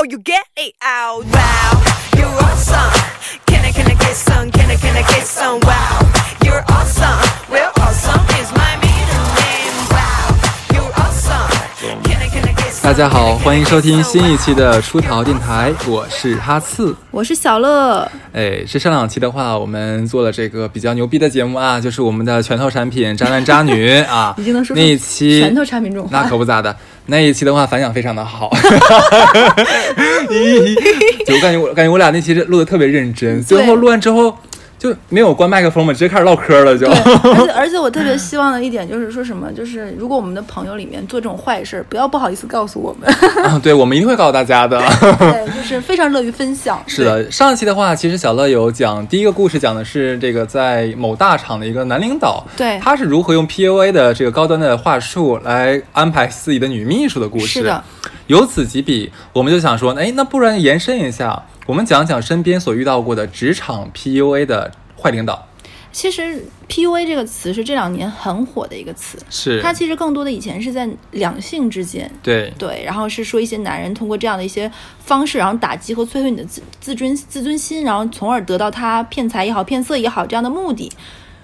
Oh, you get it out. Wow, you're awesome. Can I, can I get some? Can I, can I get some? Wow, you're awesome. Well, awesome 大家好，欢迎收听新一期的出逃电台，我是哈刺。我是小乐，哎，这上两期的话，我们做了这个比较牛逼的节目啊，就是我们的拳头产品渣男渣女啊，已经能说出那一期拳头产品中那可不咋的。那一期的话反响非常的好，就我感觉我感觉我俩那期录的特别认真，最后录完之后就没有关麦克风嘛，直接开始唠嗑了就。而且而且我特别希望的一点就是说什么，就是如果我们的朋友里面做这种坏事儿，不要不好意思告诉我们，啊对，我们一定会告诉大家的。对，就是非常乐于分享。是的，上一期的话，其实小乐有讲第一个故事，讲的是这个在某大厂的一个男领导，对他是如何用 PUA 的这个高端的话术来安排自己的女秘书的故事。是的，由此及彼，我们就想说，哎，那不然延伸一下，我们讲讲身边所遇到过的职场 PUA 的坏领导。其实 PUA 这个词是这两年很火的一个词，是，它其实更多的以前是在两性之间。对对，然后是说一些男人通过这样的一些方式，然后打击和摧毁你的自自尊自尊心，然后从而得到他骗财也好、骗色也好这样的目的。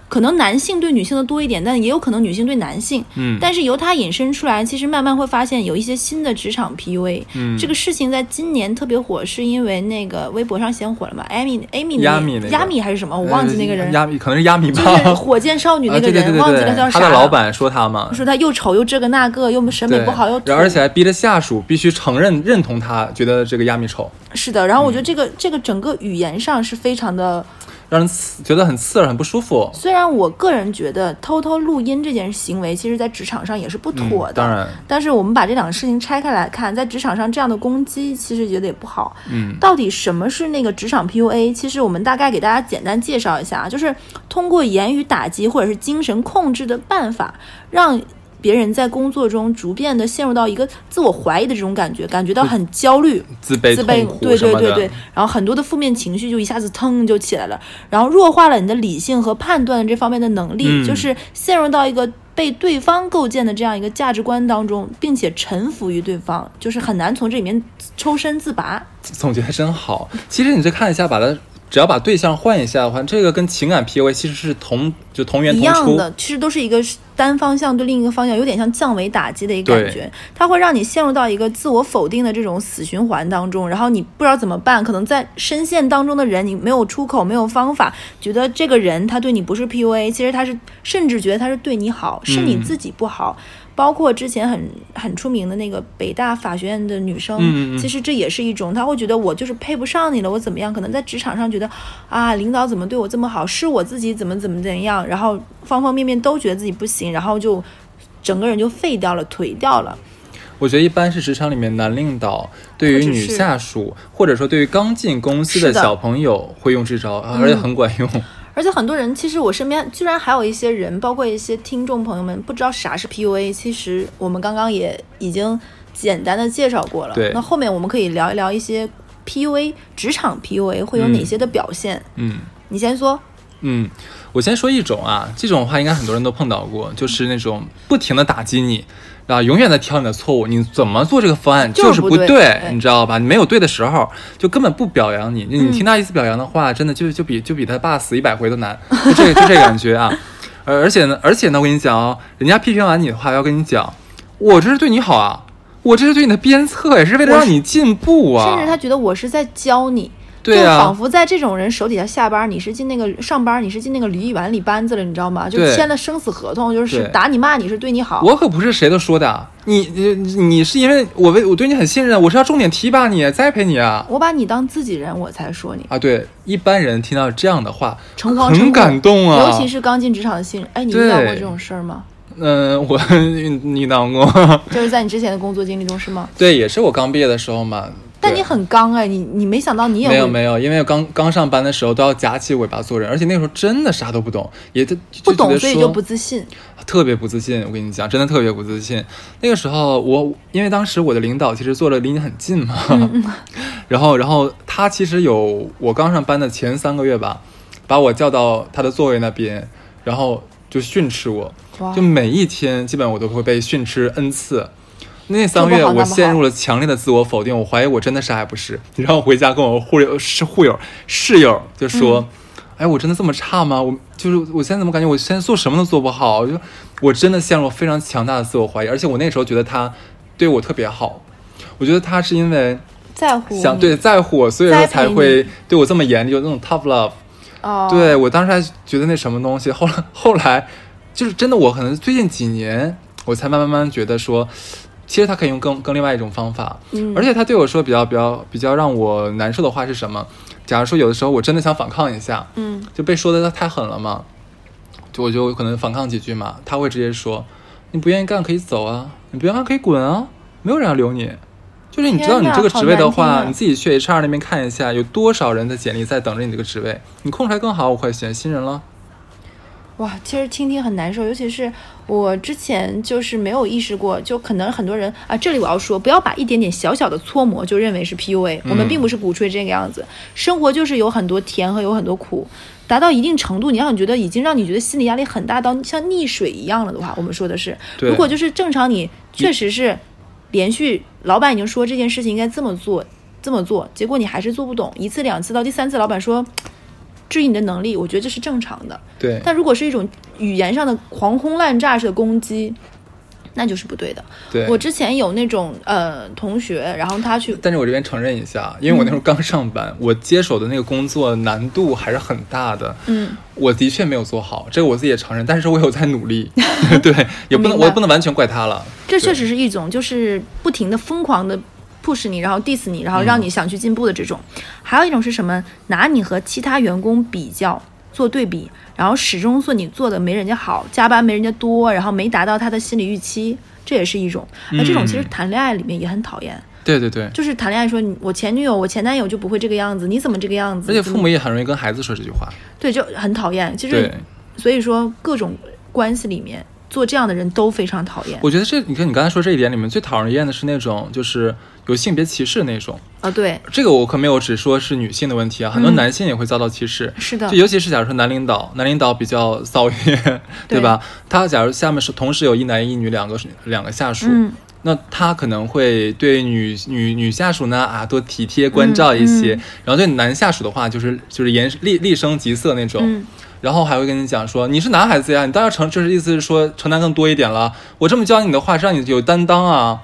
可能男性对女性的多一点，但也有可能女性对男性。嗯但是由它引申出来，其实慢慢会发现有一些新的职场 PUA。嗯这个事情在今年特别火，是因为那个微博上先火了嘛？Amy Amy 亚米那个亚米还是什么？我忘记那个人，呃亚米可能是亚米吧，就是火箭少女那啊对对个人，对对对忘记了叫啥了。他的老板说他嘛，说他又丑又这个那个，又审美不好又而且还逼着下属必须承认认同他，觉得这个亚米丑。是的。然后我觉得这个、这个整个语言上是非常的，让人刺觉得很刺耳，很不舒服。虽然我个人觉得偷偷录音这件行为，其实在职场上也是不妥的。嗯当然，但是我们把这两个事情拆开来看，在职场上这样的攻击，其实觉得也不好。嗯，到底什么是那个职场 PUA？其实我们大概给大家简单介绍一下，就是通过言语打击或者是精神控制的办法，让别人在工作中逐渐的陷入到一个自我怀疑的这种感觉，感觉到很焦虑。自卑、自卑对对对对，然后很多的负面情绪就一下子腾就起来了，然后弱化了你的理性和判断的这方面的能力，嗯就是陷入到一个被对方构建的这样一个价值观当中，并且臣服于对方，就是很难从这里面抽身自拔。总结的真好。其实你这看一下，把它只要把对象换一下的话，这个跟情感 PUA 其实是同就同源一同出。样的，其实都是一个单方向对另一个方向，有点像降维打击的一个感觉，它会让你陷入到一个自我否定的这种死循环当中，然后你不知道怎么办，可能在深陷当中的人，你没有出口，没有方法，觉得这个人他对你不是 PUA，其实他是甚至觉得他是对你好，是你嗯自己不好。包括之前很很出名的那个北大法学院的女生，嗯嗯嗯其实这也是一种，她会觉得我就是配不上你了，我怎么样？可能在职场上觉得啊，领导怎么对我这么好，是我自己怎么怎么怎样，然后方方面面都觉得自己不行，然后就整个人就废掉了，颓掉了。我觉得一般是职场里面男领导对于女下属，或者说对于刚进公司的小朋友会用这招，而且很管用。而且很多人，其实我身边居然还有一些人，包括一些听众朋友们，不知道啥是 PUA。其实我们刚刚也已经简单的介绍过了。对那后面我们可以聊一聊一些 PUA 职场 PUA 会有哪些的表现。嗯你先说。嗯，我先说一种啊，这种话应该很多人都碰到过，就是那种不停的打击你。啊，永远在挑你的错误，你怎么做这个方案就是不不对对你知道吧？你没有对的时候，就根本不表扬你。你嗯听他一次表扬的话，真的就就比就比他爸死一百回都难，就这就这个感觉啊。而而且呢，而且呢，我跟你讲哦，人家批评完你的话，要跟你讲，我这是对你好啊，我这是对你的鞭策，也是为了让你进步啊。甚至他觉得我是在教你，对啊就仿佛在这种人手底下下班，你是进那个上班，你是进那个鲤鱼丸里班子了，你知道吗？就签了生死合同，就是打你骂你是对你好。我可不是谁都说的，啊你你你是因为我为我对你很信任，我是要重点提拔你、栽培你啊我把你当自己人，我才说你。啊！对，一般人听到这样的话，很诚惶诚恐感动啊，尤其是刚进职场的新人，哎，你遇到过这种事儿吗？嗯、我 遇到过，就是在你之前的工作经历中是吗？对，也是我刚毕业的时候嘛。对但你很刚哎，你你没想到你也没有没有，因为刚刚上班的时候都要夹起尾巴做人，而且那个时候真的啥都不懂，也就不懂，所以就不自信。特别不自信。我跟你讲，真的特别不自信。那个时候我，因为当时我的领导其实坐的离你很近嘛，嗯 然后然后他其实有我刚上班的前三个月吧，把我叫到他的座位那边，然后就训斥我，就每一天基本我都会被训斥 n 次。那三个月我陷入了强烈的自我否定，我怀疑我真的啥也不是。然后我回家跟我护友是护友室友就说：“嗯哎，我真的这么差吗？我就是我现在怎么感觉我现在做什么都做不好？我就我真的陷入了非常强大的自我怀疑，而且我那时候觉得他对我特别好，我觉得他是因为在乎你想对在乎我，所以说才会对我这么严厉，有那种 tough love。哦，对我当时还觉得那什么东西，后来后来就是真的，我可能最近几年我才慢慢慢慢觉得说，其实他可以用更更另外一种方法，嗯而且他对我说比较比较比较让我难受的话是什么？假如说有的时候我真的想反抗一下，嗯就被说的太狠了嘛，就我就可能反抗几句嘛，他会直接说，你不愿意干可以走啊，你不愿意干可以滚啊，没有人要留你。就是你知道你这个职位的话，你自己去 HR 那边看一下，有多少人的简历在等着你这个职位，你空出来更好，我快选新人了。哇，其实听听很难受，尤其是我之前就是没有意识过，就可能很多人啊，这里我要说，不要把一点点小小的搓磨就认为是 PUA，、我们并不是鼓吹这个样子，生活就是有很多甜和有很多苦，达到一定程度，你让你觉得已经让你觉得心理压力很大到像溺水一样了的话，我们说的是，对。如果就是正常你确实是连续，老板已经说这件事情应该这么做，这么做，结果你还是做不懂，一次两次到第三次，老板说。质疑你的能力，我觉得这是正常的。对，但如果是一种语言上的狂轰滥炸式的攻击，那就是不对的。对，我之前有那种呃同学，然后他去，但是我这边承认一下，因为我那时候刚上班，我接手的那个工作难度还是很大的。嗯，我的确没有做好，这个我自己也承认，但是我有在努力。对，也不能，我也不能完全怪他了。这确实是一种就是不停的疯狂的 push 你，然后 diss 你，然后让你想去进步的这种。还有一种是什么？拿你和其他员工比较。做对比，然后始终说你做的没人家好，加班没人家多，然后没达到他的心理预期，这也是一种。那这种其实嗯谈恋爱里面也很讨厌，对对对，就是谈恋爱说你我前女友、我前男友就不会这个样子，你怎么这个样子？而且父母也很容易跟孩子说这句话。对，就很讨厌。其实，所以说各种关系里面做这样的人都非常讨厌。我觉得这你看你刚才说这一点里面最讨人厌的是那种就是有性别歧视那种。啊，对，这个我可没有只说是女性的问题啊，很多嗯。男性也会遭到歧视。是的。就，尤其是假如说男领导，男领导比较骚一点，对。对吧？他假如下面是同时有一男一女两个两个下属，嗯，那他可能会对女女女下属呢啊多体贴关照一些，嗯。然后对男下属的话就是就是言厉厉声疾色那种，嗯然后还会跟你讲说你是男孩子呀，你当然承就是意思是说承担更多一点了，我这么教你的话是让你有担当啊，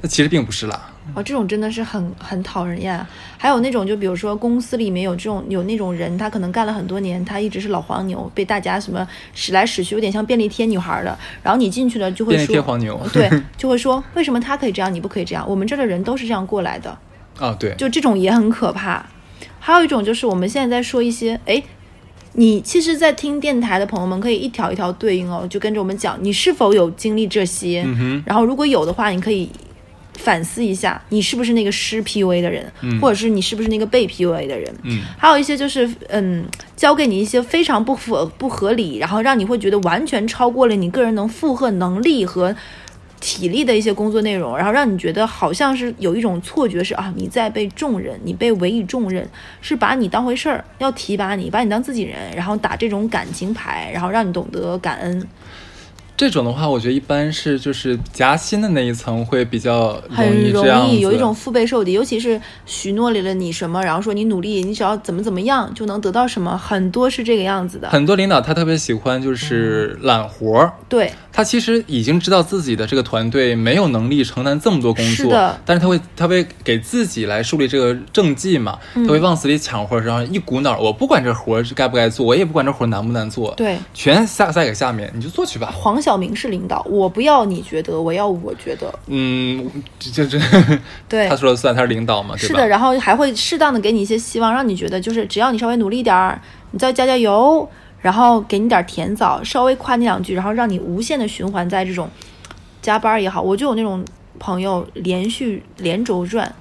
那其实并不是啦。哦，这种真的是很很讨人厌。还有那种，就比如说公司里面有这种有那种人，他可能干了很多年，他一直是老黄牛，被大家什么使来使去，有点像便利贴女孩的。然后你进去了就会便利贴说，黄牛 对，就会说为什么他可以这样，你不可以这样？我们这儿的人都是这样过来的。啊，对，就这种也很可怕。还有一种就是我们现在在说一些，哎，你其实，在听电台的朋友们可以一条一条对应哦，就跟着我们讲，你是否有经历这些？嗯，然后如果有的话，你可以反思一下，你是不是那个施 PUA 的人，嗯或者是你是不是那个被 PUA 的人？嗯，还有一些就是，嗯，教给你一些非常不符不合理，然后让你会觉得完全超过了你个人能负荷能力和体力的一些工作内容，然后让你觉得好像是有一种错觉是啊，你在被重任，你被委以重任，是把你当回事儿，要提拔你，把你当自己人，然后打这种感情牌，然后让你懂得感恩，这种的话，我觉得一般是就是夹心的那一层会比较容易这容易有一种腹背受敌，尤其是许诺了你什么，然后说你努力，你只要怎么怎么样就能得到什么，很多是这个样子的。很多领导他特别喜欢就是揽活儿。对，他其实已经知道自己的这个团队没有能力承担这么多工作，是的。但是他会他会给自己来树立这个政绩嘛，嗯。他会往死里抢活儿，然后一股脑儿我不管这活儿是该不该做，我也不管这活儿难不难做，对，全下塞给下面，你就做去吧。黄晓明是领导，我不要你觉得，我要我觉得。嗯，这这这，对他，说了算，他是领导嘛？是的，然后还会适当的给你一些希望，让你觉得就是只要你稍微努力点儿，你再加加油，然后给你点儿甜枣，稍微夸你两句，然后让你无限的循环在这种加班儿也好，我就有那种朋友连续连轴转，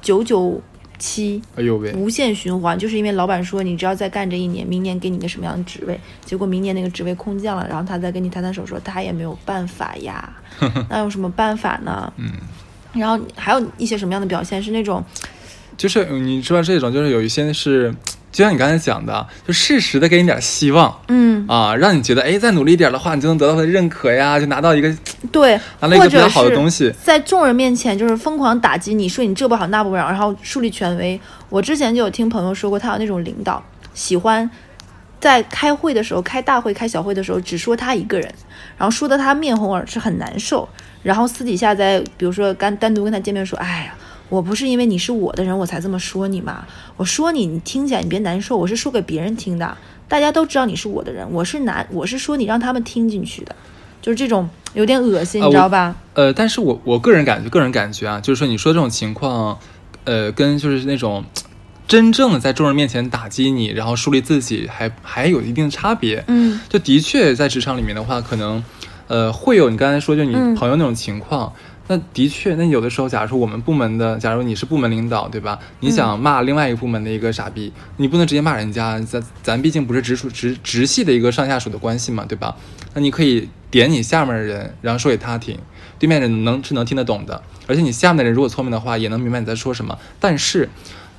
九九七。哎呦喂，无限循环，就是因为老板说你只要再干这一年，明年给你个什么样的职位，结果明年那个职位空降了，然后他再跟你摊摊手说他也没有办法呀，那有什么办法呢？嗯，然后还有一些什么样的表现是那种，就是你知道这种，就是有一些是。就像你刚才讲的，就适时的给你点希望嗯，啊，让你觉得哎，再努力一点的话，你就能得到他的认可呀，就拿到一个对，拿到一个比较好的东西。在众人面前就是疯狂打击你，说你这不好那不好，然后树立权威。我之前就有听朋友说过，他有那种领导喜欢在开会的时候、开大会、开小会的时候只说他一个人，然后说的他面红耳赤，很难受。然后私底下在比如说单单独跟他见面说，哎呀。我不是因为你是我的人我才这么说你嘛，我说你你听起来你别难受，我是说给别人听的，大家都知道你是我的人，我是难我是说你让他们听进去的，就是这种有点恶心，你知道吧？呃，但是我我个人感觉，个人感觉啊，就是说你说这种情况，呃，跟就是那种真正的在众人面前打击你，然后树立自己还，还有一定的差别。嗯就的确在职场里面的话，可能呃会有你刚才说就你嗯朋友那种情况。那的确，那有的时候，假如说我们部门的，假如你是部门领导，对吧？你想骂另外一个部门的一个傻逼，你不能直接骂人家，咱咱毕竟不是直属直直系的一个上下属的关系嘛，对吧？那你可以点你下面的人，然后说给他听，对面人能是能听得懂的，而且你下面的人如果聪明的话，也能明白你在说什么。但是，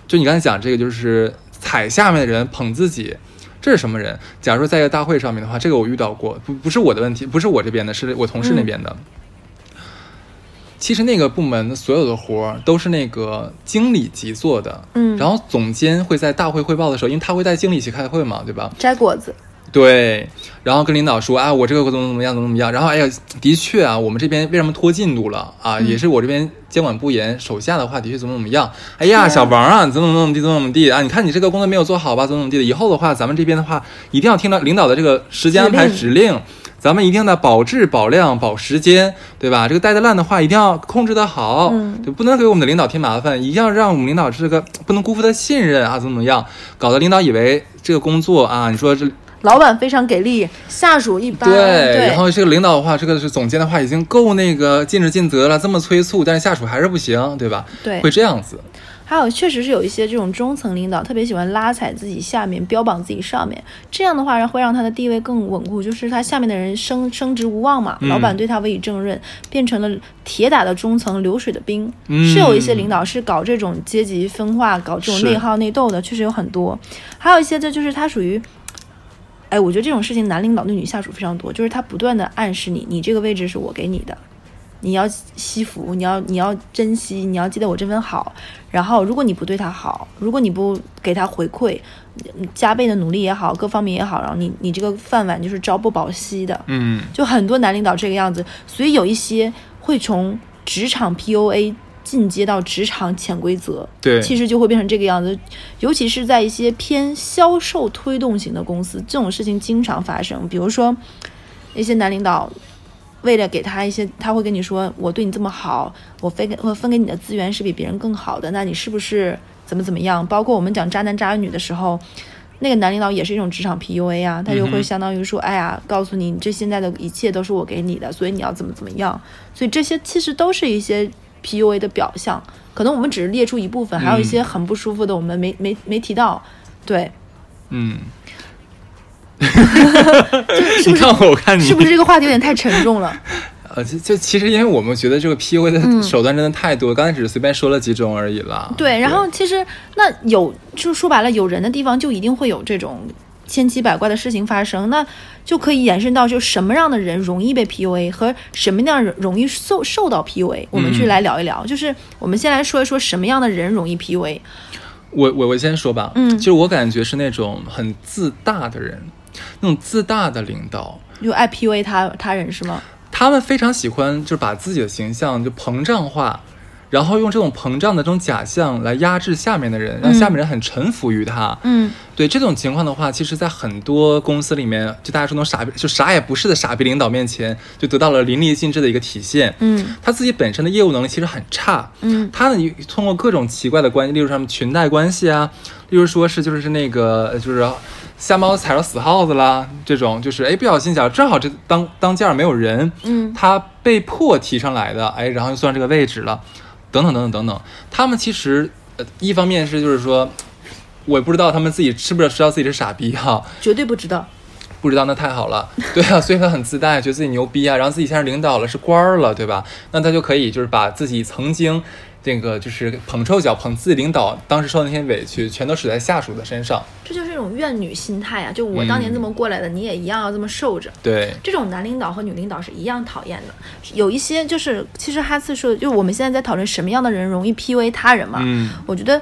就你刚才讲这个，就是踩下面的人捧自己，这是什么人？假如说在一个大会上面的话，这个我遇到过，不不是我的问题，不是我这边的，是我同事那边的。其实那个部门的所有的活儿都是那个经理级做的，嗯然后总监会在大会汇报的时候，因为他会带经理一起开会嘛，对吧？摘果子，对，然后跟领导说啊，我这个怎么怎么样，怎么怎么样。然后哎呀，的确啊，我们这边为什么拖进度了啊？也是我这边监管不严，手下的话的确怎么怎么样。哎呀，小王啊，你怎么怎么怎么地，怎么怎么地啊？你看你这个工作没有做好吧？怎么怎么地的。以后的话，咱们这边的话，一定要听到领导的这个时间安排指令指令。咱们一定呢保质、保量、保时间，对吧？这个带的烂的话，一定要控制的好，嗯就不能给我们的领导添麻烦，一定要让我们领导这个不能辜负他信任啊，怎么怎么样，搞得领导以为这个工作啊，你说这老板非常给力，下属一般。对，对，然后这个领导的话，这个是总监的话，已经够那个尽职尽责了，这么催促，但是下属还是不行，对吧？对会这样子。还有确实是有一些这种中层领导特别喜欢拉踩自己下面，标榜自己上面，这样的话会让他的地位更稳固，就是他下面的人升升职无望嘛，嗯老板对他委以重任，变成了铁打的中层，流水的兵。嗯是有一些领导是搞这种阶级分化、搞这种内耗内斗的，确实有很多。还有一些这就是他属于。哎，我觉得这种事情男领导对女下属非常多，就是他不断的暗示你，你这个位置是我给你的，你要惜福，你要你要珍惜，你要记得我这份好。然后，如果你不对他好，如果你不给他回馈，嗯加倍的努力也好，各方面也好，然后你你这个饭碗就是朝不保夕的。嗯，就很多男领导这个样子，所以有一些会从职场 PUA 进阶到职场潜规则，对，其实就会变成这个样子。尤其是在一些偏销售推动型的公司，这种事情经常发生。比如说，一些男领导为了给他一些，他会跟你说：“我对你这么好，我分给我分给你的资源是比别人更好的，那你是不是怎么怎么样？”包括我们讲渣男渣女的时候。那个男领导也是一种职场 PUA 啊，他就会相当于说，哎呀，告诉你，你这现在的一切都是我给你的，所以你要怎么怎么样。所以这些其实都是一些 PUA 的表象，可能我们只是列出一部分，还有一些很不舒服的，我们没没没提到。对，嗯，你看我，我看你，是不是这个话题有点太沉重了？呃，就就其实因为我们觉得这个 PUA 嗯的手段真的太多，刚才只是随便说了几种而已啦。对，然后其实那有，就说白了，有人的地方就一定会有这种千奇百怪的事情发生，那就可以延伸到就什么样的人容易被 PUA 和什么样人容易受受到 PUA，我们去嗯来聊一聊。就是我们先来说一说什么样的人容易 PUA。我我我先说吧，嗯就是我感觉是那种很自大的人，那种自大的领导，就爱 PUA 他他人是吗？他们非常喜欢就是把自己的形象就膨胀化，然后用这种膨胀的这种假象来压制下面的人，让下面人很臣服于他。嗯对这种情况的话，其实，在很多公司里面，就大家说那种傻逼，就啥也不是的傻逼领导面前，就得到了淋漓尽致的一个体现。嗯他自己本身的业务能力其实很差，嗯他呢通过各种奇怪的关系，例如什么裙带关系啊，例如说是就是那个呃就是瞎猫踩着死耗子啦，这种就是哎不小心想正好这当当间儿没有人，嗯他被迫提上来的，哎，然后又算这个位置了，等等等等等等。他们其实呃一方面是就是说，我也不知道他们自己知不知道知道自己是傻逼哈、绝对不知道。不知道那太好了，对啊，所以他很自大，觉得自己牛逼啊，然后自己现在是领导了，是官儿了，对吧？那他就可以就是把自己曾经这个就是捧臭脚、捧自己领导当时受的那些委屈，全都使在下属的身上。这就是一种怨女心态啊！就我当年这么过来的，你也一样要这么受着。对，这种男领导和女领导是一样讨厌的。有一些就是，其实哈次说，就我们现在在讨论什么样的人容易 PUA 他人嘛。嗯，我觉得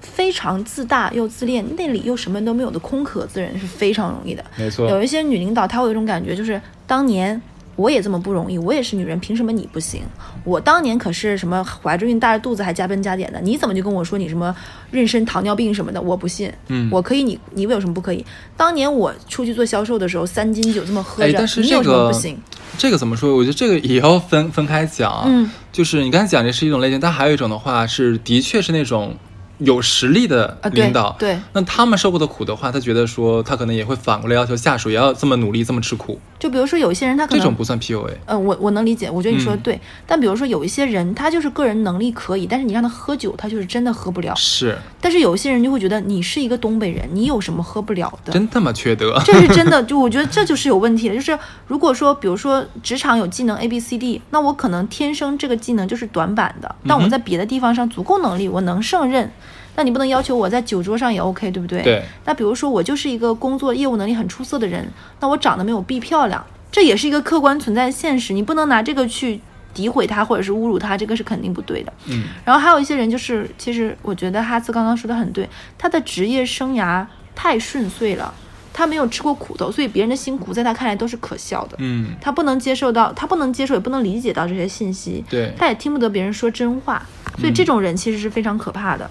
非常自大又自恋，那里又什么都没有的空壳子人是非常容易的。没错。有一些女领导，她会有一种感觉，就是当年我也这么不容易，我也是女人，凭什么你不行？我当年可是什么怀着孕大着肚子还加班加点的，你怎么就跟我说你什么妊娠糖尿病什么的？我不信。嗯我可以，你你为什么不可以？当年我出去做销售的时候，三斤酒这么喝着，哎但是你有什么这个不行？这个怎么说？我觉得这个也要分分开讲啊。嗯，就是你刚才讲这是一种类型，但还有一种的话是，的确是那种有实力的啊对领导。对那他们受过的苦的话，他觉得说他可能也会反过来要求下属也要这么努力，这么吃苦。就比如说有一些人，他可能这种不算 PUA。呃，我我能理解，我觉得你说的嗯对。但比如说有一些人，他就是个人能力可以，但是你让他喝酒，他就是真的喝不了。是，但是有一些人就会觉得你是一个东北人，你有什么喝不了的？真他妈缺德。这是真的，就我觉得这就是有问题的。就是如果说，比如说职场有技能 A B C D，那我可能天生这个技能就是短板的，但我在别的地方上足够能力，我能胜任。那你不能要求我在酒桌上也 OK，对不对？对。那比如说我就是一个工作业务能力很出色的人，那我长得没有 B 漂亮，这也是一个客观存在的现实，你不能拿这个去诋毁他或者是侮辱他，这个是肯定不对的。嗯，然后还有一些人就是，其实我觉得哈斯刚刚说的很对，他的职业生涯太顺遂了，他没有吃过苦头，所以别人的辛苦在他看来都是可笑的。嗯，他不能接受到，他不能接受，也不能理解到这些信息，对。他也听不得别人说真话，所以这种人其实是非常可怕的。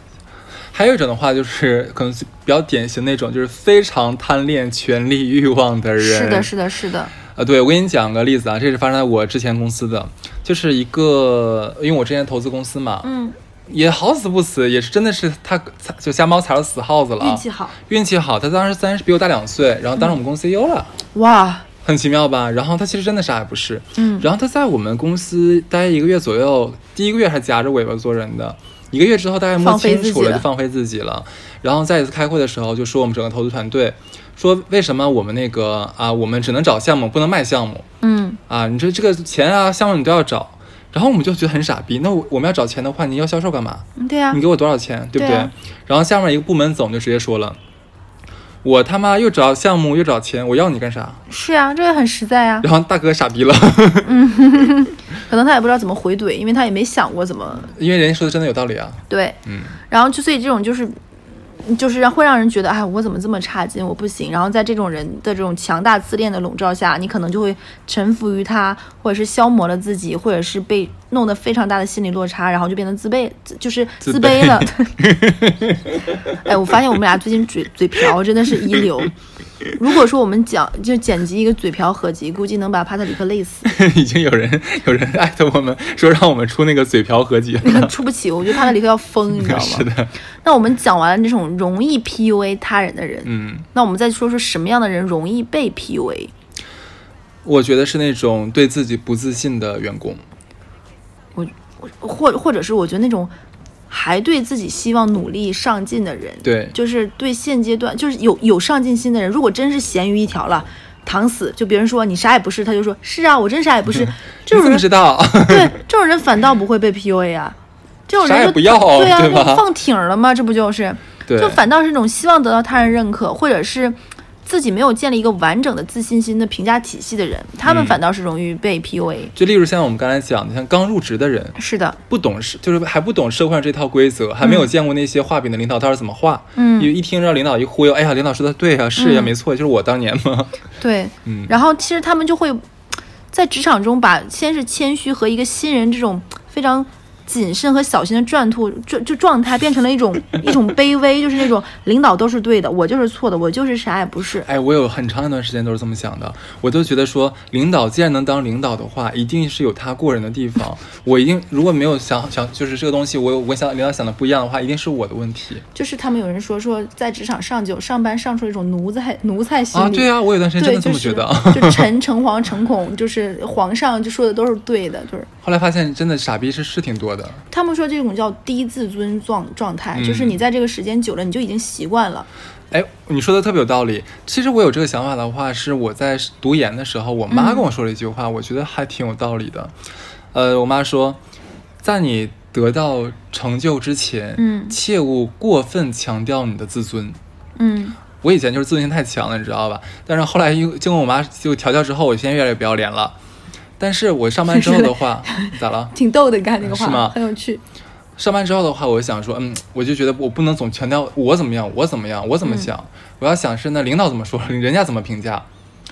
还有一种的话，就是可能是比较典型那种，就是非常贪恋权力欲望的人。是的，是的，是的，啊，对，我给你讲个例子啊，这是发生在我之前公司的，就是一个，因为我之前投资公司嘛，嗯，也好死不死，也是真的是他就瞎猫踩到死耗子了。啊，运气好，运气好，他当时虽然是比我大两岁，然后当时我们公司 CEO 了，哇，很奇妙吧？然后他其实真的啥也不是，嗯，然后他在我们公司待一个月左右，第一个月还夹着尾巴做人的，一个月之后大概摸清楚了，就放飞自己了。然后再一次开会的时候，就说我们整个投资团队，说为什么我们那个啊，我们只能找项目，不能卖项目嗯，啊？你这这个钱啊，项目你都要找。然后我们就觉得很傻逼，那我我们要找钱的话，你要销售干嘛？嗯对呀、你给我多少钱，对不对？对啊然后下面一个部门总就直接说了，我他妈又找项目又找钱，我要你干啥？是呀、这个很实在呀、然后大哥傻逼了，可能他也不知道怎么回怼，因为他也没想过怎么 因为人家说的真的有道理啊。对，嗯，然后就所以这种就是。就是让会让人觉得，哎，我怎么这么差劲，我不行。然后在这种人的这种强大自恋的笼罩下，你可能就会臣服于他，或者是消磨了自己，或者是被弄得非常大的心理落差，然后就变得自卑，自就是自自卑了。哎，我发现我们俩最近嘴嘴瓢真的是一流。如果说我们讲就剪辑一个嘴瓢合集，估计能把帕特里克累死。已经有人有人艾特我们说让我们出那个嘴瓢合集了。出不起，我觉得帕特里克要疯，你知道吗？是的，那我们讲完了这种容易 PUA 他人的人，嗯，那我们再说说什么样的人容易被 PUA？我觉得是那种对自己不自信的员工。或或者是我觉得那种还对自己希望努力上进的人，对，就是对现阶段就是有有上进心的人，如果真是咸鱼一条了。躺死，就别人说你啥也不是，他就说是啊，我真啥也不是。这种人知道？对这种人反倒不会被 PUA 啊，这种人就不要对啊，对放挺了吗？这不就是？对，就反倒是那种希望得到他人认可，或者是自己没有建立一个完整的自信心的评价体系的人，他们嗯反倒是容易被 PUA。就例如像我们刚才讲的，像刚入职的人，是的，不懂事，就是还不懂社会上这套规则，还没有见过那些画饼的领导到底怎么画。嗯一一听让领导一忽悠，哎呀，领导说的对呀、是呀、嗯没错，就是我当年嘛。对。嗯，然后其实他们就会在职场中把先是谦虚和一个新人这种非常谨慎和小心的转兔就就状态变成了一种一种卑微，就是那种领导都是对的，我就是错的，我就是啥也不是。哎，我有很长一段时间都是这么想的，我都觉得说，领导既然能当领导的话，一定是有他过人的地方。我一定如果没有想想，就是这个东西，我有我想领导想的不一样的话，一定是我的问题就是他们有人说说在职场上就上班上出一种奴才奴才心啊。理。对啊，我有段时间真，的这么觉得。就 诚诚惶诚恐，就是皇上就说的都是对的，就是后来发现，真的傻逼是是挺多说的。他们说这种叫低自尊状状态，嗯就是你在这个时间久了，你就已经习惯了。哎，你说的特别有道理。其实我有这个想法的话，是我在读研的时候，我妈嗯跟我说了一句话，我觉得还挺有道理的。呃，我妈说，在你得到成就之前，嗯切勿过分强调你的自尊。嗯，我以前就是自尊心太强了，你知道吧？但是后来又经过我妈就调教之后，我现在越来越不要脸了。但是我上班之后的话，咋了？挺逗的，刚才那个话是吗很有趣。上班之后的话，我想说，嗯，我就觉得我不能总强调我怎么样，我怎么样，我怎么想，我要想是那领导怎么说，人家怎么评价，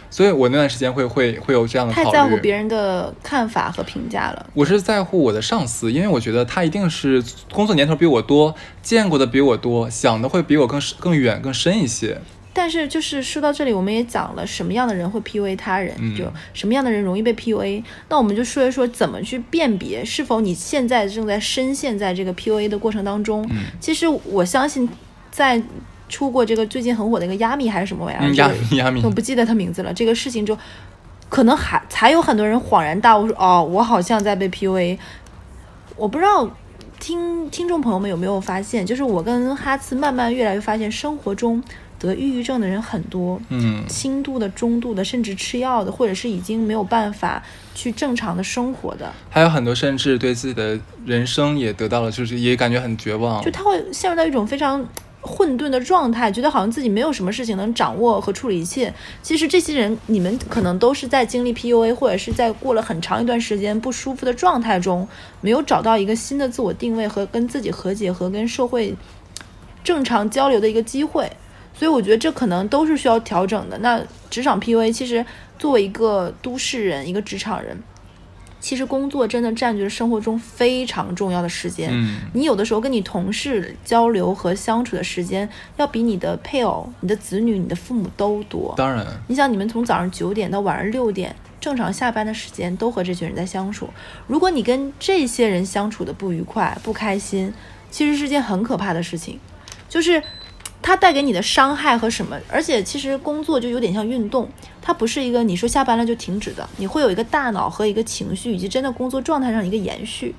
所以我那段时间会会会有这样的考虑。太在乎别人的看法和评价了。我是在乎我的上司，因为我觉得他一定是工作年头比我多，见过的比我多，想的会比我更更远更深一些。但是就是说到这里，我们也讲了什么样的人会 PUA 他人，嗯就什么样的人容易被 PUA。那我们就说一说怎么去辨别是否你现在正在深陷在这个 PUA 的过程当中。嗯其实我相信，在出过这个最近很火的一个亚米还是什么玩意儿，亚米亚米我，不记得他名字了。这个事情就可能还才有很多人恍然大悟说，哦，我好像在被 PUA。我不知道听听众朋友们有没有发现，就是我跟哈茨慢慢越来越发现，生活中得抑郁症的人很多，嗯，轻度的、中度的，甚至吃药的，或者是已经没有办法去正常的生活的，还有很多甚至对自己的人生也得到了，就是也感觉很绝望就。他会陷入到一种非常混沌的状态，觉得好像自己没有什么事情能掌握和处理一切。其实这些人，你们可能都是在经历 PUA，或者是在过了很长一段时间不舒服的状态中，没有找到一个新的自我定位和跟自己和解和跟社会正常交流的一个机会。所以我觉得这可能都是需要调整的。那职场 PUA 其实作为一个都市人，一个职场人，其实工作真的占据了生活中非常重要的时间。嗯，你有的时候跟你同事交流和相处的时间，要比你的配偶、你的子女、你的父母都多。当然，你想，你们从早上九点到晚上六点，正常下班的时间都和这群人在相处。如果你跟这些人相处的不愉快、不开心，其实是件很可怕的事情，就是它带给你的伤害和什么。而且，其实工作就有点像运动，它不是一个你说下班了就停止的，你会有一个大脑和一个情绪，以及真的工作状态上一个延续。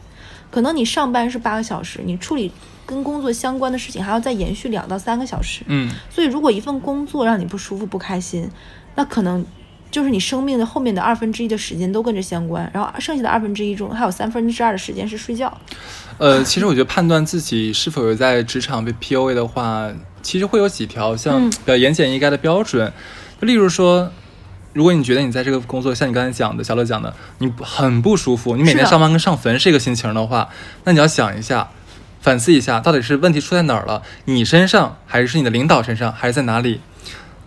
可能你上班是八个小时，你处理跟工作相关的事情还要再延续两到三个小时。嗯，所以，如果一份工作让你不舒服、不开心，那可能就是你生命的后面的二分之一的时间都跟着相关，然后剩下的二分之一中还有三分之二的时间是睡觉。呃，其实我觉得判断自己是否有在职场被 PUA 的话，其实会有几条像嗯比较言简意赅的标准。就例如说，如果你觉得你在这个工作，像你刚才讲的，小乐讲的，你很不舒服，你每天上班跟上坟是一个心情的话，那你要想一下，反思一下，到底是问题出在哪儿了？你身上，还是你的领导身上，还是在哪里？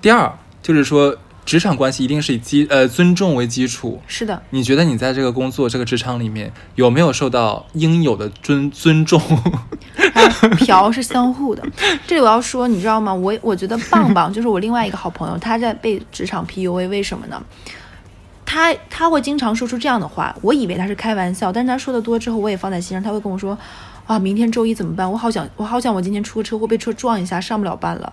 第二就是说，职场关系一定是以基呃尊重为基础。是的，你觉得你在这个工作、这个职场里面有没有受到应有的尊尊重？然后嫖是相互的。这里我要说，你知道吗？我我觉得棒棒 就是我另外一个好朋友，他在被职场 PUA，为什么呢？他他会经常说出这样的话，我以为他是开玩笑，但是他说的多之后，我也放在心上。他会跟我说：“啊，明天周一怎么办？我好想，我好想，我今天出个车祸被车撞一下，上不了班了。”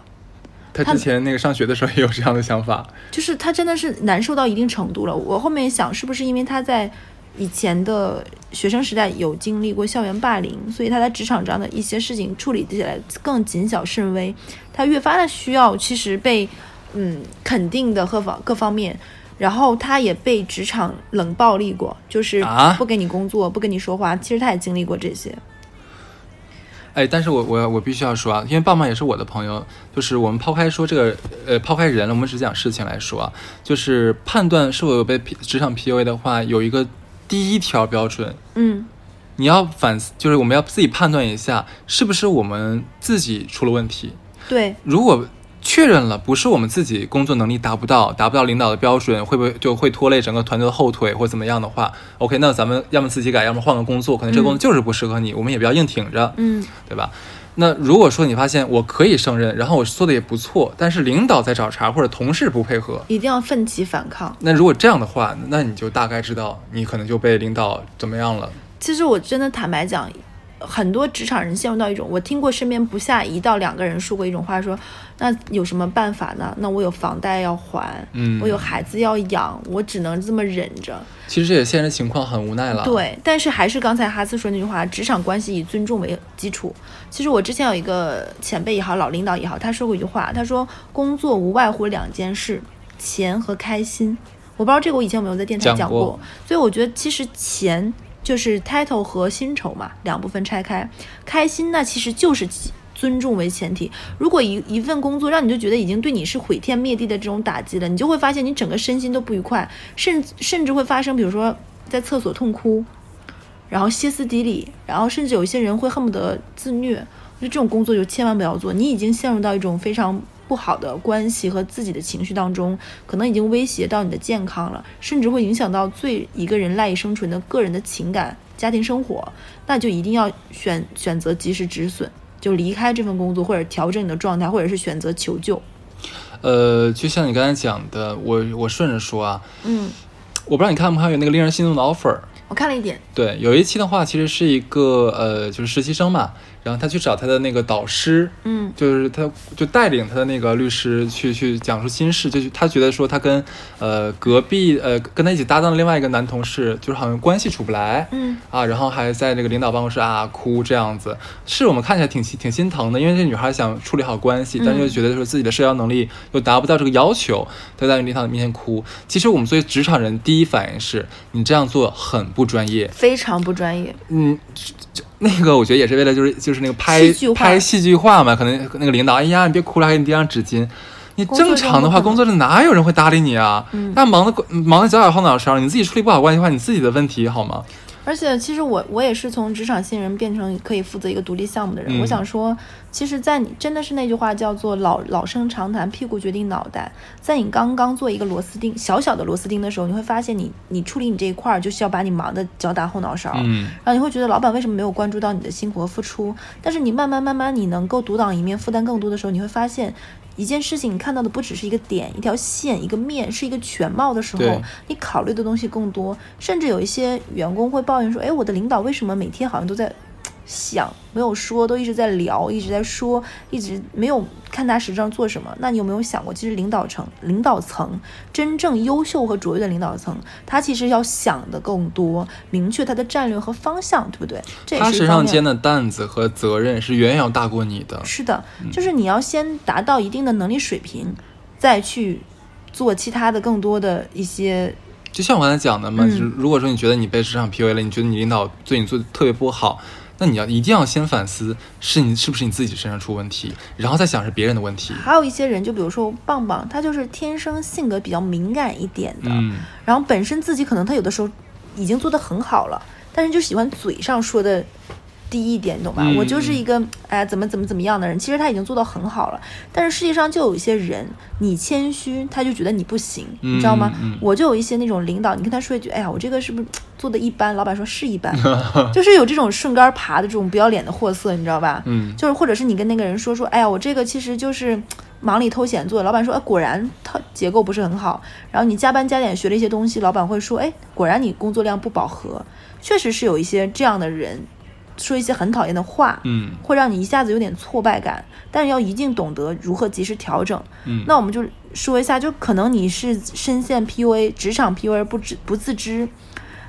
他之前那个上学的时候也有这样的想法。就是他真的是难受到一定程度了。我后面想，是不是因为他在以前的学生时代有经历过校园霸凌，所以他在职场上的一些事情处理起来更谨小慎微，他越发的需要其实被嗯肯定的各方各方面。然后他也被职场冷暴力过，就是啊不给你工作，不跟你说话。其实他也经历过这些。哎，但是我我我必须要说啊，因为棒棒也是我的朋友，就是我们抛开说这个呃抛开人了，我们只讲事情来说啊，就是判断是否有被 P 职场 PUA 的话，有一个第一条标准，嗯，你要反思，就是我们要自己判断一下，是不是我们自己出了问题。对，如果确认了不是我们自己工作能力达不到，达不到领导的标准，会不会就会拖累整个团队的后腿或怎么样的话，OK，那咱们要么自己改，要么换个工作，可能这个工作就是不适合你，我们也不要硬挺着，嗯，对吧？那如果说你发现我可以胜任，然后我做的也不错，但是领导在找茬或者同事不配合，一定要奋起反抗。那如果这样的话，那你就大概知道你可能就被领导怎么样了。其实我真的坦白讲，很多职场人陷入到一种，我听过身边不下一到两个人说过一种话，说那有什么办法呢？那我有房贷要还，嗯我有孩子要养，我只能这么忍着。其实这也现实情况很无奈了。，对，但是还是刚才哈斯说那句话，职场关系以尊重为基础。其实我之前有一个前辈也好，老领导也好，他说过一句话，他说工作无外乎两件事，钱和开心。我不知道这个我以前有没有在电台讲讲过所以我觉得其实钱就是 title 和薪酬嘛，两部分拆开，开心那其实就是尊重为前提。如果一一份工作让你就觉得已经对你是毁天灭地的这种打击了，你就会发现你整个身心都不愉快，甚甚至会发生，比如说在厕所痛哭，然后歇斯底里，然后甚至有一些人会恨不得自虐。我觉得这种工作就千万不要做，你已经陷入到一种非常不好的关系和自己的情绪当中，可能已经威胁到你的健康了，甚至会影响到最一个人赖以生存的个人的情感、家庭生活，那就一定要选选择及时止损，就离开这份工作，或者调整你的状态，或者是选择求救。呃，就像你刚才讲的，我我顺着说啊，嗯，我不知道你看不看有那个令人心动的 offer。我看了一点，对，有一期的话，其实是一个呃，就是实习生嘛，然后他去找他的那个导师，嗯。就是他就带领他的那个律师去去讲述心事，就是他觉得说他跟呃隔壁呃跟他一起搭档的另外一个男同事，就是好像关系处不来，嗯。啊，然后还在那个领导办公室啊哭这样子，是我们看起来挺心挺心疼的，因为这女孩想处理好关系，但是又觉得说自己的社交能力又达不到这个要求，她在领导面前哭。其实我们作为职场人，第一反应是你这样做很不专业，非常不专业。嗯，那个我觉得也是为了就是就是那个拍戏拍戏剧化嘛，可能那个领导，哎呀，你别哭了，还给你递张纸巾。你正常的话，工作上哪有人会搭理你啊？嗯那忙的忙的脚脚后脑勺，你自己处理不好关系的话，你自己的问题好吗？而且，其实我我也是从职场新人变成可以负责一个独立项目的人。嗯我想说，其实，在你真的是那句话叫做“老老生常谈，屁股决定脑袋”。在你刚刚做一个螺丝钉，小小的螺丝钉的时候，你会发现你你处理你这一块儿，就是要把你忙得脚打后脑勺。嗯，然后你会觉得老板为什么没有关注到你的辛苦和付出？但是你慢慢慢慢，你能够独当一面，负担更多的时候，你会发现。一件事情，你看到的不只是一个点、一条线、一个面，是一个全貌的时候，你考虑的东西更多。甚至有一些员工会抱怨说：“哎，我的领导为什么每天好像都在想，没有说，都一直在聊，一直在说，一直没有看他实际上做什么？那你有没有想过，其实领导层、领导层真正优秀和卓越的领导层，他其实要想的更多，明确他的战略和方向，对不对？这他。身上肩的担子和责任是远远要大过你的。是的，就是你要先达到一定的能力水平，再去做其他的更多的一些就像我刚才讲的嘛，嗯就是如果说你觉得你被职场 PUA 了，你觉得你领导对你做的特别不好，那你要一定要先反思，是你是不是你自己身上出问题，然后再想是别人的问题。还有一些人，就比如说棒棒，他就是天生性格比较敏感一点的，嗯，然后本身自己可能他有的时候已经做得很好了，但是就喜欢嘴上说的低一点，你懂吧？嗯我就是一个哎怎么怎么怎么样的人，其实他已经做到很好了，但是世界上就有一些人，你谦虚他就觉得你不行，你知道吗？我就有一些那种领导，你跟他说一句，哎呀，我这个是不是做的一般？老板说是一般，就是有这种顺杆爬的这种不要脸的货色，你知道吧？嗯就是或者是你跟那个人说说，哎呀，我这个其实就是忙里偷闲做的。老板说，哎，果然他结构不是很好。然后你加班加点学了一些东西，老板会说，哎，果然你工作量不饱和。确实是有一些这样的人，说一些很讨厌的话，嗯会让你一下子有点挫败感。但是要一定懂得如何及时调整。嗯，那我们就说一下，就可能你是深陷 PUA 职场 PUA 不知不自知，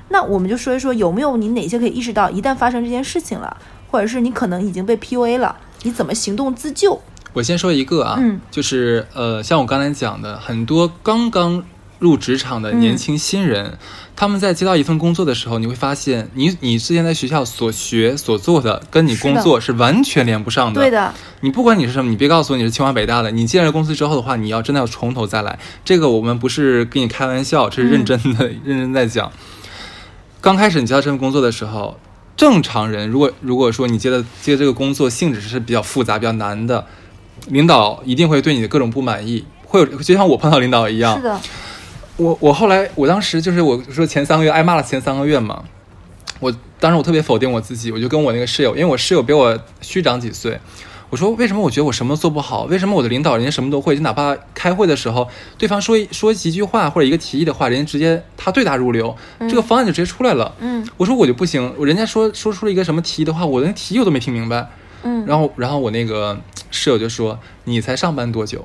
那我们就说一说有没有你哪些可以意识到，一旦发生这件事情了，或者是你可能已经被 PUA 了，你怎么行动自救？我先说一个啊，嗯就是呃，像我刚才讲的，很多刚刚入职场的年轻新人，他们在接到一份工作的时候，你会发现你你之前在学校所学所做的，跟你工作是完全连不上的。对的，你不管你是什么，你别告诉我你是清华北大的，你进了公司之后的话，你要真的要从头再来。这个我们不是跟你开玩笑，这是认真的，认真在讲。刚开始你接到这份工作的时候，正常人如果如果说你接的接这个工作性质是比较复杂、比较难的，领导一定会对你的各种不满意，会有就像我碰到领导一样是。的，我我后来我当时就是我说前三个月挨骂了前三个月嘛，我当时我特别否定我自己，我就跟我那个室友，因为我室友比我虚长几岁，我说为什么我觉得我什么都做不好？为什么我的领导人家什么都会？就哪怕开会的时候，对方说一说几句话或者一个提议的话，人家直接他对答如流，这个方案就直接出来了。嗯我说我就不行，人家说说出了一个什么提议的话，我连提议我都没听明白。嗯，然后然后我那个室友就说：“你才上班多久？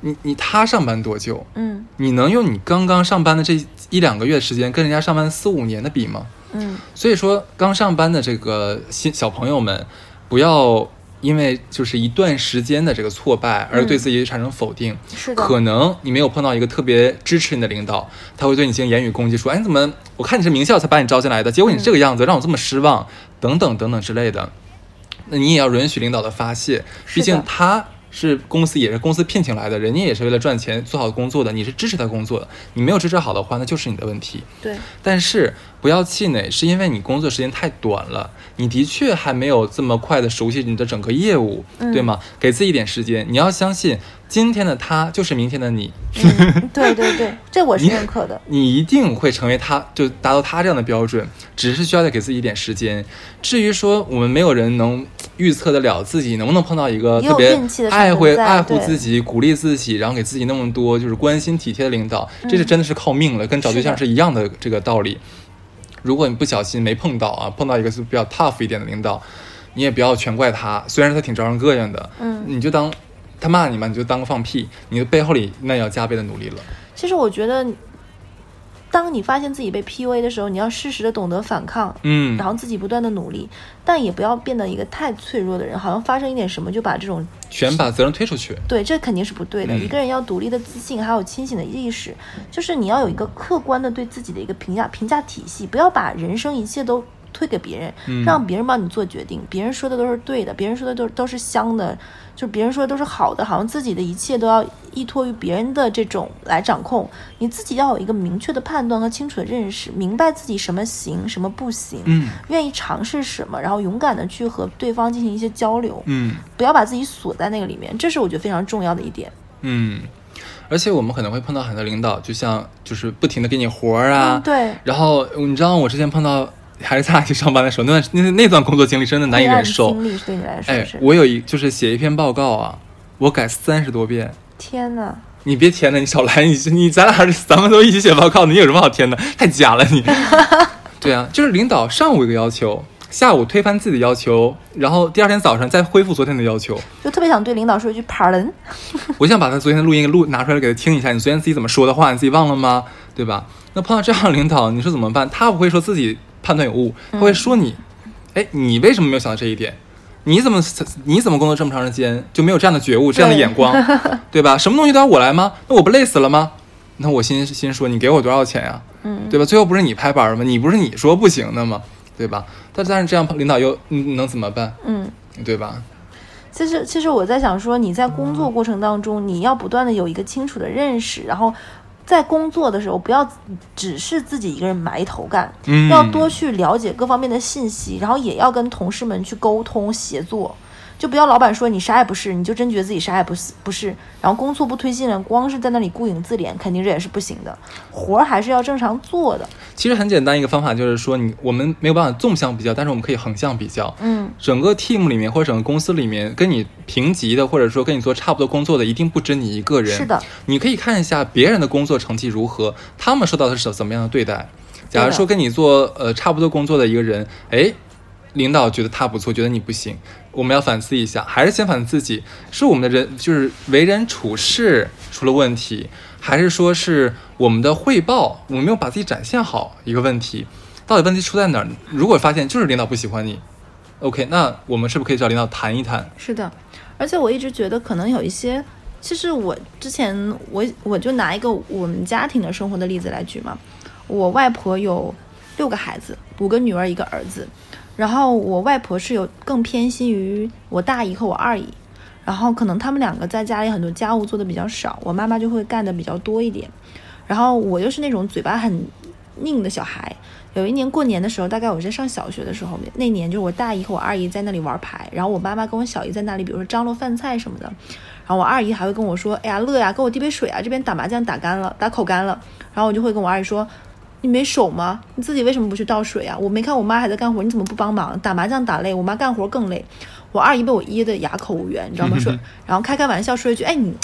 你你他上班多久？嗯你能用你刚刚上班的这一两个月时间跟人家上班四五年的比吗？嗯所以说，刚上班的这个新小朋友们，不要因为就是一段时间的这个挫败而对自己产生否定。是的，可能你没有碰到一个特别支持你的领导，他会对你进行言语攻击，说：“哎，你怎么？我看你是名校才把你招进来的，结果你这个样子，让我这么失望，等等等等之类的。”那你也要允许领导的发泄，毕竟他是公司也是公司聘请来的，人家也是为了赚钱做好工作的，你是支持他工作的，你没有支持好的话，那就是你的问题。对，但是不要气馁，是因为你工作时间太短了，你的确还没有这么快的熟悉你的整个业务，嗯对吗？给自己一点时间，你要相信今天的他就是明天的你，嗯，对对对，这我是认可的。你一定会成为他，就达到他这样的标准，只是需要再给自己一点时间。至于说我们没有人能预测得了自己能不能碰到一个特别爱分在会爱护自己、鼓励自己，然后给自己那么多就是关心体贴的领导，这是真的是靠命了，跟找对象是一样的这个道理。如果你不小心没碰到啊，碰到一个是比较 tough 一点的领导，你也不要全怪他，虽然他挺招人膈应的，嗯你就当他骂你嘛，你就当个放屁，你的背后里那要加倍的努力了。其实我觉得，当你发现自己被 PUA 的时候，你要适时的懂得反抗，嗯，然后自己不断的努力，但也不要变得一个太脆弱的人，好像发生一点什么就把这种全把责任推出去。对，这肯定是不对的。嗯一个人要独立的自信，还有清醒的意识，就是你要有一个客观的对自己的一个评价评价体系，不要把人生一切都推给别人，嗯让别人帮你做决定。别人说的都是对的，别人说的都都是香的，就别人说的都是好的，好像自己的一切都要依托于别人的这种来掌控。你自己要有一个明确的判断和清楚的认识，明白自己什么行，什么不行，嗯愿意尝试什么，然后勇敢的去和对方进行一些交流。嗯不要把自己锁在那个里面，这是我觉得非常重要的一点。嗯，而且我们可能会碰到很多领导，就像就是不停的给你活儿啊，嗯，对，然后你知道我之前碰到还是咱俩一起上班的时候，那段那那段工作经历真的难以忍受。经历是对你来说哎，，我有一就是写一篇报告啊，我改三十多遍。天呐，你别填了，你少来，你你咱俩咱们都一起写报告，你有什么好填的？太假了你。对啊，就是领导上午一个要求，下午推翻自己的要求，然后第二天早上再恢复昨天的要求。就特别想对领导说一句 pardon。我想把他昨天的录音录拿出来给他听一下，你昨天自己怎么说的话，你自己忘了吗？对吧？那碰到这样的领导，你说怎么办？他不会说自己判断有误，他会说你，哎，你为什么没有想到这一点？你怎么你怎么工作这么长时间就没有这样的觉悟、这样的眼光，对吧？什么东西都要我来吗？那我不累死了吗？那我心心说，你给我多少钱呀、嗯，对吧？最后不是你拍板吗？你不是你说不行的吗？对吧？但但是这样领导又嗯能怎么办？嗯，对吧？其实其实我在想说，你在工作过程当中，你要不断的有一个清楚的认识，然后在工作的时候，不要只是自己一个人埋头干，嗯，要多去了解各方面的信息，然后也要跟同事们去沟通协作。就不要老板说你啥也不是，你就真觉得自己啥也不是不是，然后工作不推进了，光是在那里顾影自怜，肯定这也是不行的。活儿还是要正常做的。其实很简单一个方法就是说你我们没有办法纵向比较，但是我们可以横向比较。嗯，整个 team 里面或者整个公司里面，跟你平级的或者说跟你做差不多工作的，一定不止你一个人。是的，你可以看一下别人的工作成绩如何，他们受到的是怎么样的对待。假如说跟你做呃差不多工作的一个人，哎，领导觉得他不错，觉得你不行，我们要反思一下，还是先反思自己，是我们的人就是为人处事出了问题，还是说是我们的汇报我们没有把自己展现好一个问题？到底问题出在哪儿？如果发现就是领导不喜欢你，OK，那我们是不是可以找领导谈一谈？是的，而且我一直觉得可能有一些，其实我之前我我就拿一个我们家庭的生活的例子来举嘛，我外婆有六个孩子，五个女儿一个儿子，然后我外婆是有更偏心于我大姨和我二姨。然后可能他们两个在家里很多家务做的比较少，我妈妈就会干的比较多一点。然后我又是那种嘴巴很拧的小孩。有一年过年的时候，大概我在上小学的时候，那年就是我大姨和我二姨在那里玩牌，然后我妈妈跟我小姨在那里，比如说张罗饭菜什么的。然后我二姨还会跟我说：“哎呀，乐呀，给我递杯水啊，这边打麻将打干了，打口干了。”然后我就会跟我二姨说：“你没手吗？你自己为什么不去倒水啊？我没看我妈还在干活，你怎么不帮忙？打麻将打累，我妈干活更累。”我二姨被我噎得哑口无言，你知道吗？说，然后开开玩笑说一句，哎你。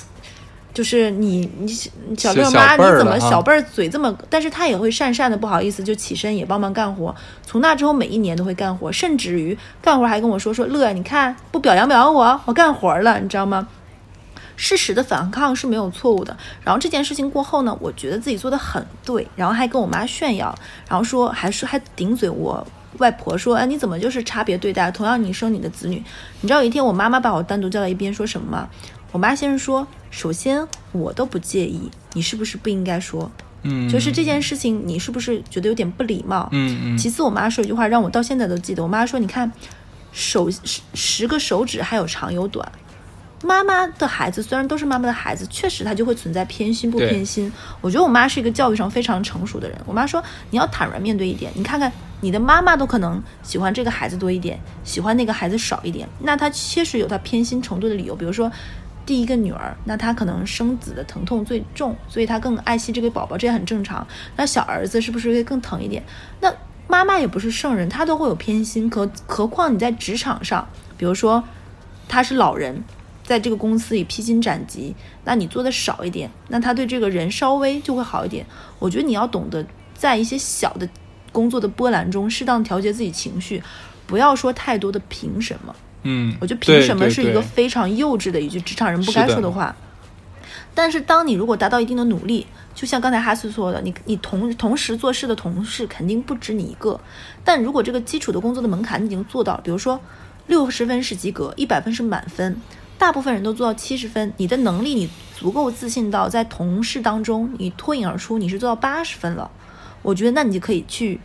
就是你，你你小六小妈，你怎么小辈儿嘴这么？但是她也会讪讪的不好意思，就起身也帮忙干活。从那之后，每一年都会干活，甚至于干活还跟我说说乐，你看不表扬表扬我，我干活了，你知道吗？适时的反抗是没有错误的。然后这件事情过后呢，我觉得自己做的很对，然后还跟我妈炫耀，然后说还说还顶嘴我外婆说，哎，你怎么就是差别对待？同样你生你的子女，你知道有一天我妈妈把我单独叫到一边说什么吗？我妈先是说，首先我都不介意，你是不是不应该说？嗯，就是这件事情，你是不是觉得有点不礼貌？嗯嗯其次，我妈说一句话让我到现在都记得。我妈说：“你看，手十十个手指还有长有短。妈妈的孩子虽然都是妈妈的孩子，确实他就会存在偏心不偏心。我觉得我妈是一个教育上非常成熟的人。我妈说你要坦然面对一点，你看看你的妈妈都可能喜欢这个孩子多一点，喜欢那个孩子少一点，那她确实有她偏心程度的理由。比如说。第一个女儿，那她可能生子的疼痛最重，所以她更爱惜这个宝宝，这也很正常。那小儿子是不是会更疼一点？那妈妈也不是圣人，她都会有偏心，可何况你在职场上，比如说他是老人，在这个公司里披荆斩棘，那你做的少一点，那他对这个人稍微就会好一点。我觉得你要懂得在一些小的工作的波澜中，适当调节自己情绪，不要说太多的凭什么。嗯，我觉得凭什么是一个非常幼稚的一句职场人不该说的话。但是当你如果达到一定的努力，就像刚才哈斯说的，你你同同时做事的同事肯定不止你一个。但如果这个基础的工作的门槛你已经做到了，比如说六十分是及格，一百分是满分，大部分人都做到七十分，你的能力你足够自信到在同事当中你脱颖而出，你是做到八十分了，我觉得那你就可以去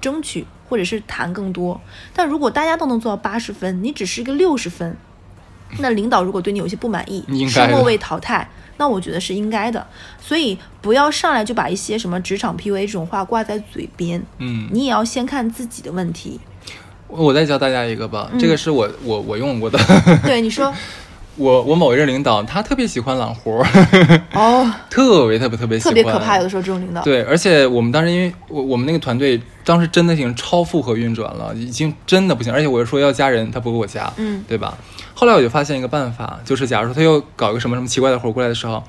争取或者是谈更多。但如果大家都能做到八十分，你只是一个六十分，那领导如果对你有些不满意应，该的是末位淘汰，那我觉得是应该的。所以不要上来就把一些什么职场 PUA 这种话挂在嘴边，嗯，你也要先看自己的问题。我再教大家一个吧，嗯这个是我我我用过的。对，你说 我我某一任领导，他特别喜欢揽活儿，哦，特别特别特别喜欢特，别可怕，有的时候这种领导。对，而且我们当时因为我我们那个团队当时真的已经超负荷运转了，已经真的不行。而且我是说要加人，他不给我加，嗯对吧？后来我就发现一个办法，就是假如说他又搞一个什么什么奇怪的活过来的时候，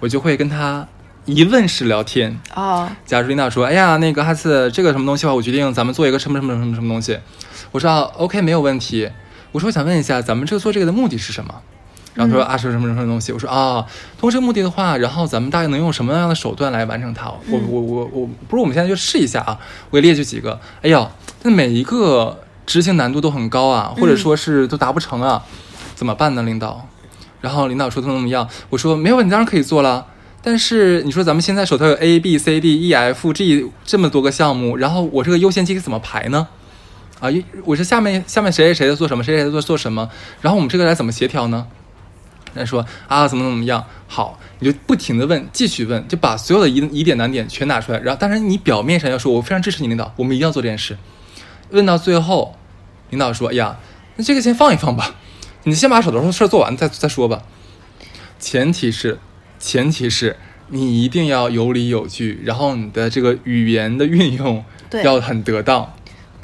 我就会跟他一问式聊天。哦，假如领导说：“哎呀，那个哈斯，这个什么东西的话，我决定咱们做一个什么什么什么什么东西。”我说：“啊，OK，没有问题。”我说：“我想问一下，咱们这个做这个的目的是什么？”然后他说：“啊，是什么什么东西？”我说：“啊，通过这个目的的话，然后咱们大概能用什么样的手段来完成它？我我我我，不如我们现在就试一下啊！我给列举几个。哎呀，那每一个执行难度都很高啊，或者说是都达不成啊，怎么办呢，领导？”然后领导说怎么怎么样，我说没有问题，当然可以做了。但是你说咱们现在手头有 A B C D E F G 这么多个项目，然后我这个优先级怎么排呢？啊，我是下面下面谁谁谁在做什么，谁谁谁在做做什么，然后我们这个来怎么协调呢？来说啊，怎么怎么样，好，你就不停的问，继续问，就把所有的疑疑点难点全拿出来。然后，当然你表面上要说，我非常支持你领导，我们一定要做这件事。问到最后，领导说，哎呀，那这个先放一放吧，你先把手头的事儿做完再再说吧。前提是，前提是你一定要有理有据，然后你的这个语言的运用要很得当。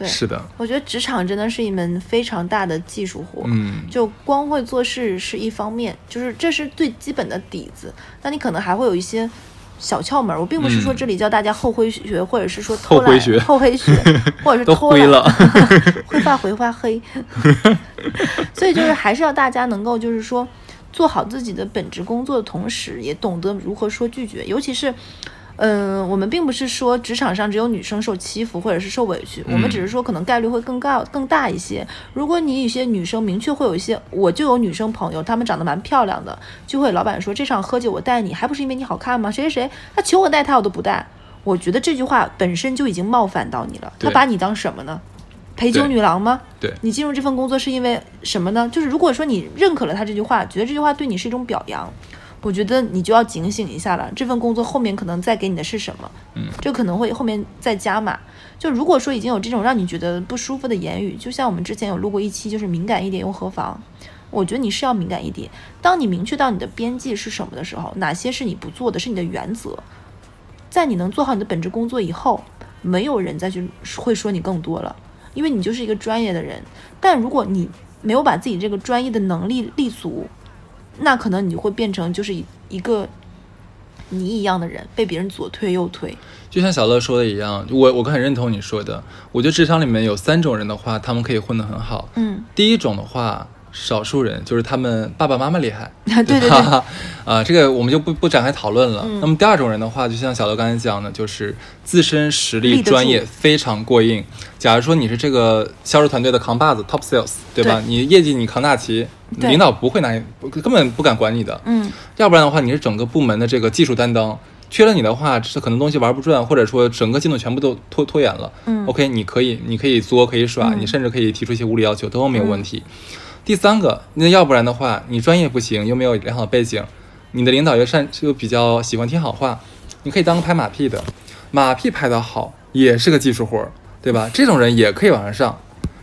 对是的，我觉得职场真的是一门非常大的技术活。嗯，就光会做事是一方面，就是这是最基本的底子。那你可能还会有一些小窍门。我并不是说嗯这里教大家后灰学，或者是说偷懒后灰学后黑学，或者是偷懒灰了 灰发回发黑。所以就是还是要大家能够就是说做好自己的本职工作的同时，也懂得如何说拒绝，尤其是。嗯，我们并不是说职场上只有女生受欺负或者是受委屈，我们嗯只是说可能概率会更高更大一些。如果你一些女生明确会有一些，我就有女生朋友，她们长得蛮漂亮的，就会老板说这场喝酒我带你，还不是因为你好看吗？谁谁谁，他求我带他我都不带。我觉得这句话本身就已经冒犯到你了，他把你当什么呢？陪酒女郎吗？对你进入这份工作是因为什么呢？就是如果说你认可了他这句话，觉得这句话对你是一种表扬，我觉得你就要警醒一下了。这份工作后面可能再给你的是什么？嗯，这可能会后面再加码。就如果说已经有这种让你觉得不舒服的言语，就像我们之前有录过一期，就是敏感一点又何妨？我觉得你是要敏感一点。当你明确到你的边界是什么的时候，哪些是你不做的，是你的原则，在你能做好你的本职工作以后，没有人再去会说你更多了，因为你就是一个专业的人。但如果你没有把自己这个专业的能力立足，那可能你会变成就是一一个泥一样的人，被别人左推右推。就像小乐说的一样，我我很认同你说的。我觉得职场里面有三种人的话，他们可以混得很好。嗯，第一种的话，少数人就是他们爸爸妈妈厉害，对对对吧？啊，这个我们就不不展开讨论了。嗯那么第二种人的话，就像小乐刚才讲的，就是自身实力、专业非常过硬。假如说你是这个销售团队的扛把子 （top sales），对吧？对你业绩你扛大旗，领导不会拿你，根本不敢管你的。嗯，要不然的话，你是整个部门的这个技术担当，缺了你的话，这可能东西玩不转，或者说整个进度全部都拖拖延了。嗯，OK，你可以，你可以作，可以耍，嗯你甚至可以提出一些无理要求，都没有问题。第三个，那要不然的话，你专业不行，又没有良好的背景，你的领导又善又比较喜欢听好话，你可以当个拍马屁的，马屁拍得好也是个技术活儿，对吧？这种人也可以往上上。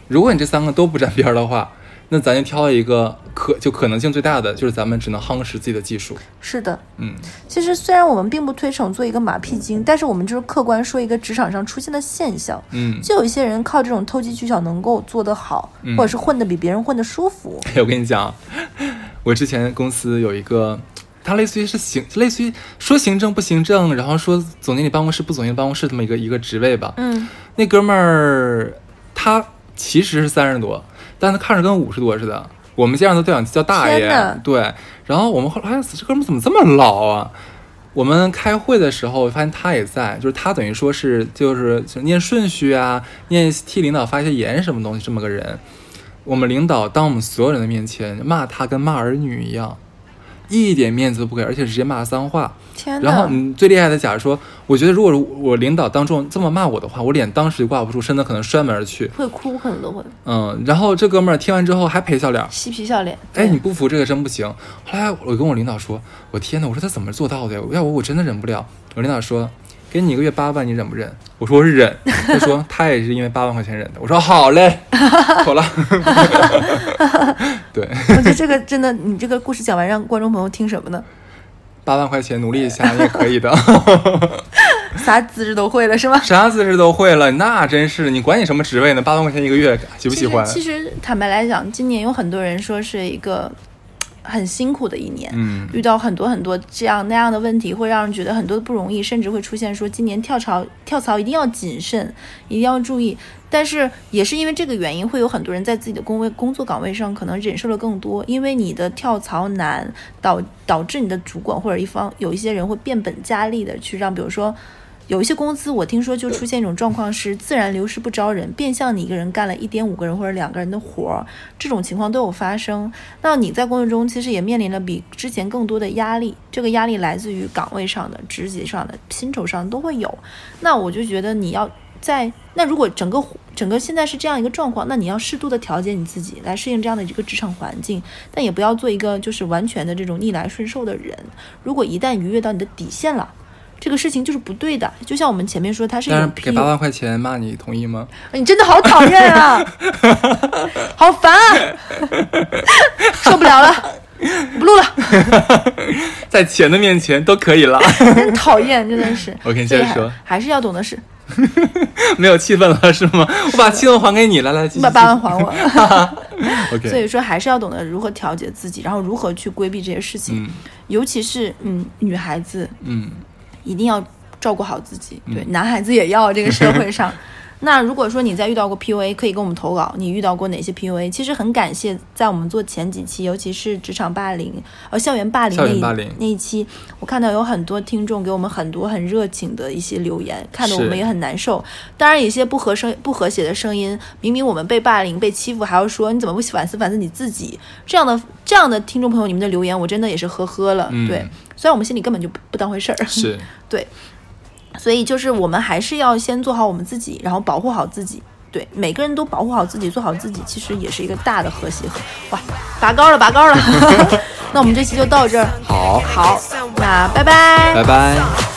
如果你这三个都不沾边的话，那咱就挑一个可就可能性最大的，就是咱们只能夯实自己的技术。是的。嗯，其实虽然我们并不推崇做一个马屁精，但是我们就是客观说一个职场上出现的现象。嗯，就有一些人靠这种投机取巧能够做得好，嗯或者是混得比别人混得舒服。我跟你讲，我之前公司有一个，他类似于是行，类似于说行政不行政，然后说总经理办公室不总经理办公室这么一个一个职位吧。嗯，那哥们儿他其实是三十多，但他看着跟五十多似的。我们街上都叫叫大爷，对。然后我们后来，哎这哥们怎么这么老啊？我们开会的时候发现他也在，就是他等于说是就是就念顺序啊，念替领导发一些言什么东西这么个人。我们领导当我们所有人的面前骂他跟骂儿女一样，一点面子都不给，而且直接骂脏话。天哪！然后嗯，最厉害的，假如说，我觉得如果我领导当众这么骂我的话，我脸当时就挂不住，甚至可能摔门而去。会哭，可能都会嗯，然后这哥们儿听完之后还陪笑脸，嬉皮笑脸。哎，你不服这个真不行。后来我跟我领导说，我天呐，我说他怎么做到的呀？要我我真的忍不了。我领导说，给你一个月八万，你忍不忍？我说我是忍。他说他也是因为八万块钱忍的。我说好嘞，妥了。对，我觉得这个真的，你这个故事讲完，让观众朋友听什么呢？八万块钱努力一下也可以的。啥姿势都会了是吗？啥姿势都会了，那真是你管你什么职位呢？八万块钱一个月，喜不喜欢？其实，其实坦白来讲，今年有很多人说是一个很辛苦的一年，嗯遇到很多很多这样那样的问题，会让人觉得很多的不容易，甚至会出现说今年跳槽跳槽一定要谨慎，一定要注意。但是也是因为这个原因，会有很多人在自己的工位工作岗位上可能忍受了更多，因为你的跳槽难，导导致你的主管或者一方有一些人会变本加厉的去让，比如说。有一些公司，我听说就出现一种状况是自然流失不招人，变相你一个人干了一点五个人或者两个人的活儿，这种情况都有发生。那你在工作中其实也面临了比之前更多的压力，这个压力来自于岗位上的、职级上的、薪酬上都会有。那我就觉得你要在那如果整个整个现在是这样一个状况，那你要适度的调节你自己，来适应这样的一个职场环境，但也不要做一个就是完全的这种逆来顺受的人。如果一旦逾越到你的底线了。这个事情就是不对的，就像我们前面说，他是给八万块钱骂你，同意吗？你真的好讨厌啊，好烦啊，受不了了，不录了，在钱的面前都可以了，真讨厌，真的是。OK，接着说。还是要懂得是，没有气氛了是吗？我把气氛还给你，来来，你把八万还我。所 OK，所以说还是要懂得如何调节自己，然后如何去规避这些事情，嗯。尤其是嗯女孩子。嗯一定要照顾好自己，对，男孩子也要这个社会上。那如果说你在遇到过 PUA，可以跟我们投稿，你遇到过哪些 PUA？其实很感谢，在我们做前几期，尤其是职场霸凌、呃校园霸凌那一那一期，我看到有很多听众给我们很多很热情的一些留言，看得我们也很难受。当然，有一些不和声、不和谐的声音，明明我们被霸凌、被欺负，还要说你怎么不反思反思你自己？这样的这样的听众朋友，你们的留言我真的也是呵呵了。嗯对，虽然我们心里根本就不不当回事儿。是 对，所以就是我们还是要先做好我们自己，然后保护好自己。对，每个人都保护好自己，做好自己，其实也是一个大的和谐和哇，拔高了，拔高了。那我们这期就到这儿，好，好，那拜拜拜拜。